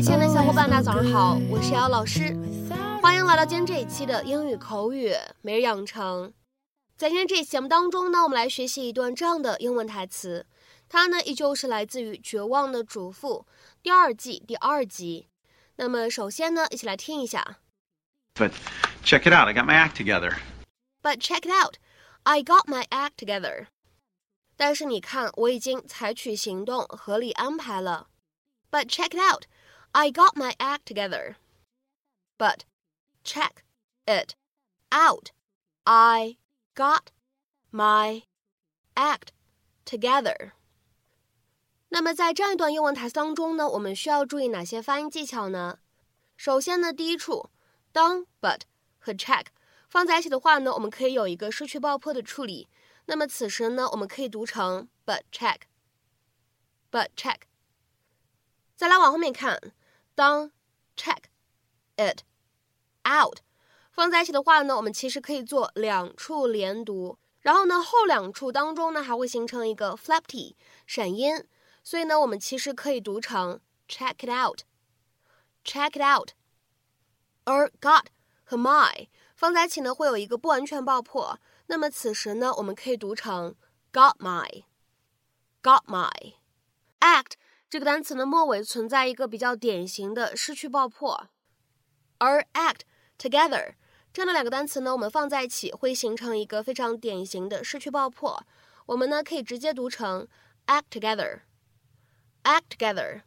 家早上好，我是姚老师，欢迎来到今天这一期的英语口语每日养成。在今天这期节目当中呢，我们来学习一段这样的英文台词，它呢依旧是来自于《绝望的主妇》第二季第二集。那么首先呢，一起来听一下。But check it out, I got my act together. But check it out, I got my act together. 但是你看，我已经采取行动，合理安排了。But check it out, I got my act together. But check it out, I got my act together. 那么在这样一段英文台词当中呢，我们需要注意哪些发音技巧呢？首先呢，第一处，当 but 和 check 放在一起的话呢，我们可以有一个失去爆破的处理。那么此时呢，我们可以读成 but check，but check。再来往后面看， 当 check it out 放在一起的话呢，我们其实可以做两处连读，然后呢后两处当中呢还会形成一个 flap t 闪音，所以呢我们其实可以读成 check it out，check it out。而 got 和 my 放在一起呢，会有一个不完全爆破。那么此时呢，我们可以读成 got my，got my。act 这个单词呢，末尾存在一个比较典型的失去爆破。而 act together 这样的两个单词呢，我们放在一起会形成一个非常典型的失去爆破。我们呢可以直接读成 act together，act together。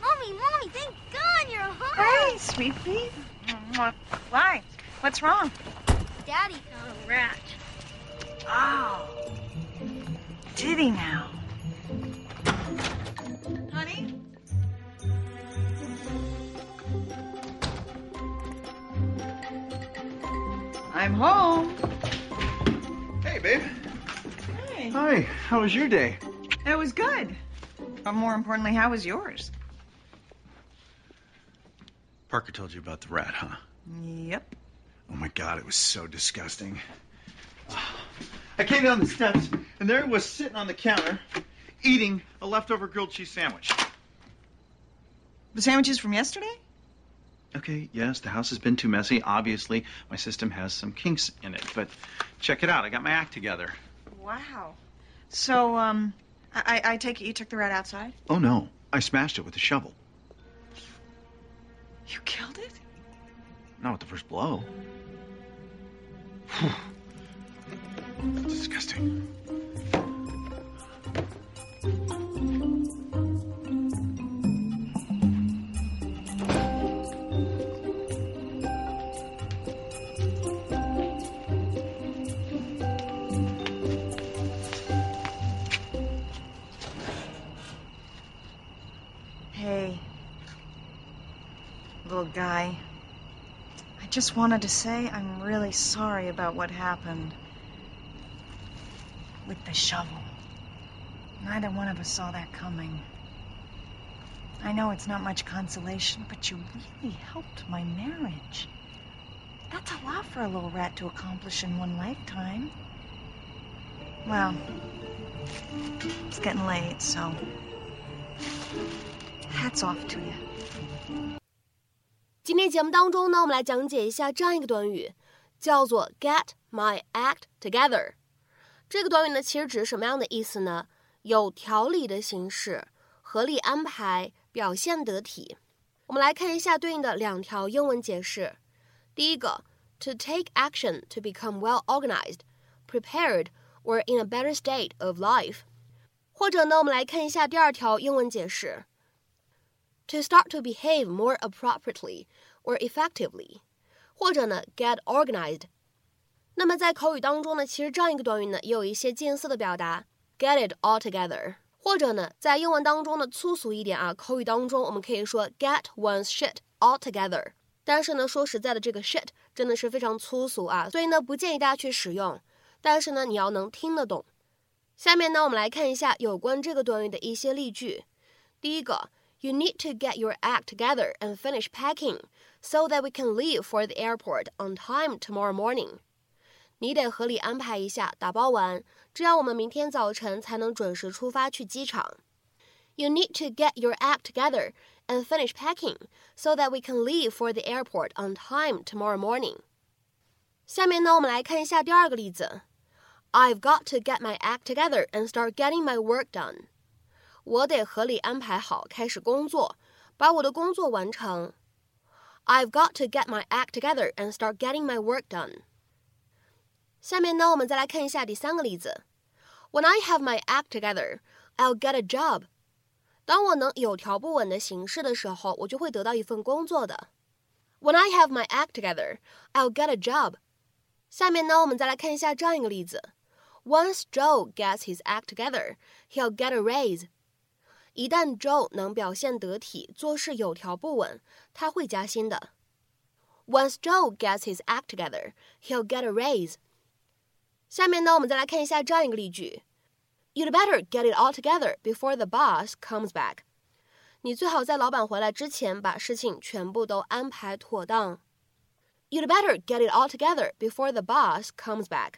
Mommy, Mommy, thank God you're home. Hey, sweet pea. Mwah. Why? What's wrong? Daddy found a rat. Oh. Did he now? Honey? I'm home. Hey, babe. Hey. Hi, how was your day? It was good. But more importantly, how was yours? Parker told you about the rat, huh? Yep. Oh my god, it was so disgusting. I came down the steps, and there it was sitting on the counter, eating a leftover grilled cheese sandwich. The sandwiches from yesterday? Okay, yes, the house has been too messy. Obviously, my system has some kinks in it, but check it out. I got my act together. Wow. So, um, I, I take it you took the rat outside? Oh no, I smashed it with a shovel. You killed it? Not with the first blow. Disgusting. Hey, little guy. I just wanted to say I'm really sorry about what happened. With the shovel. Neither one of us saw that coming. I know it's not much consolation, but you really helped my marriage. That's a lot for a little rat to accomplish in one lifetime. Well, it's getting late, so hats off to you. 天节目当中呢，我们来讲解一下这样一个短语，叫做 “get my act together"。这个短语呢，其实指什么样的意思呢？有条理的行事，合理安排，表现得体。我们来看一下对应的两条英文解释。第一个，to take action to become well organized, prepared, or in a better state of life。或者呢，我们来看一下第二条英文解释：to start to behave more appropriately or effectively，或者呢 get organized。那么在口语当中呢，其实这样一个短语呢，也有一些近似的表达，get it all together。或者呢，在英文当中呢，粗俗一点啊，口语当中我们可以说 get one's shit all together。但是呢，说实在的，这个 shit 真的是非常粗俗啊，所以呢，不建议大家去使用。但是呢，你要能听得懂。下面呢，我们来看一下有关这个短语的一些例句。第一个。You need to get your act together and finish packing so that we can leave for the airport on time tomorrow morning. 你得合理安排一下，打包完，这样我们明天早晨才能准时出发去机场。You need to get your act together and finish packing so that we can leave for the airport on time tomorrow morning. 下面呢，我们来看一下第二个例子。I've got to get my act together and start getting my work done. 我得合理安排好，开始工作，把我的工作完成。I've got to get my act together and start getting my work done. 下面呢，我们再来看一下第三个例子。When I have my act together, I'll get a job. 当我能有条不紊的行事的时候，我就会得到一份工作的。When I have my act together, I'll get a job. 下面呢，我们再来看一下这样一个例子：Once Joe gets his act together, he'll get a raise. 一旦 Joe 能表现得体，做事有条不紊，他会加薪的。Once Joe gets his act together, he'll get a raise. 下面呢，我们再来看一下这样一个例句：You'd better get it all together before the boss comes back. 你最好在老板回来之前把事情全部都安排妥当。You'd better get it all together before the boss comes back.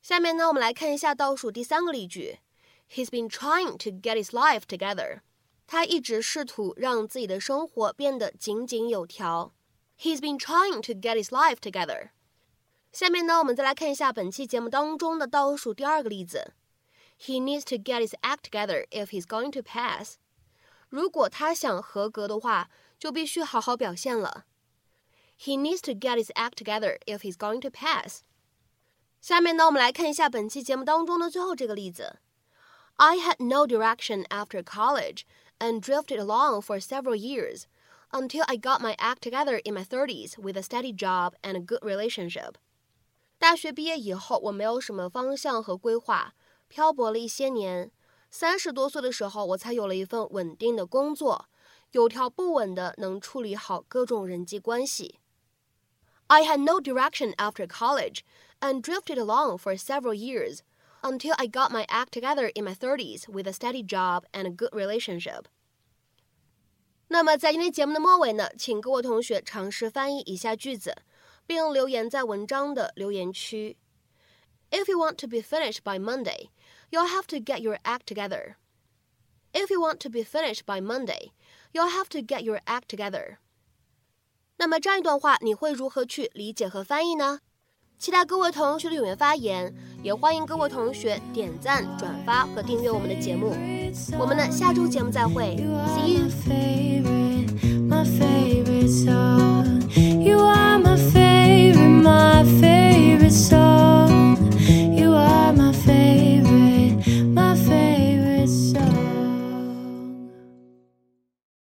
下面呢，我们来看一下倒数第三个例句。 He's been trying to get his life together. 他一直试图让自己的生活变得井井有条。He's been trying to get his life together. 下面呢，我们再来看一下本期节目当中的倒数第二个例子。He needs to get his act together if he's going to pass. 如果他想合格的话，就必须好好表现了。He needs to get his act together if he's going to pass. 下面呢，我们来看一下本期节目当中的最后这个例子。 I had no direction after college and drifted along for several years until I got my act together in my 30s with a steady job and a good relationship. 大学毕业以后，我没有什么方向和规划，漂泊了一些年。三十多岁的时候，我才有了一份稳定的工作，有条不紊的能处理好各种人际关系。I had no direction after college and drifted along for several years until I got my act together in my 30s with a steady job and a good relationship. 那么在今天节目的末尾呢，请各位同学尝试翻译以下句子，并留言在文章的留言区。If you want to be finished by Monday, you'll have to get your act together. If you want to be finished by Monday, you'll have to get your act together. 那么这样一段话，你会如何去理解和翻译呢？ 期待各位同学的踊跃发言，也欢迎各位同学点赞、转发和订阅我们的节目。我们的下周节目再会，See you。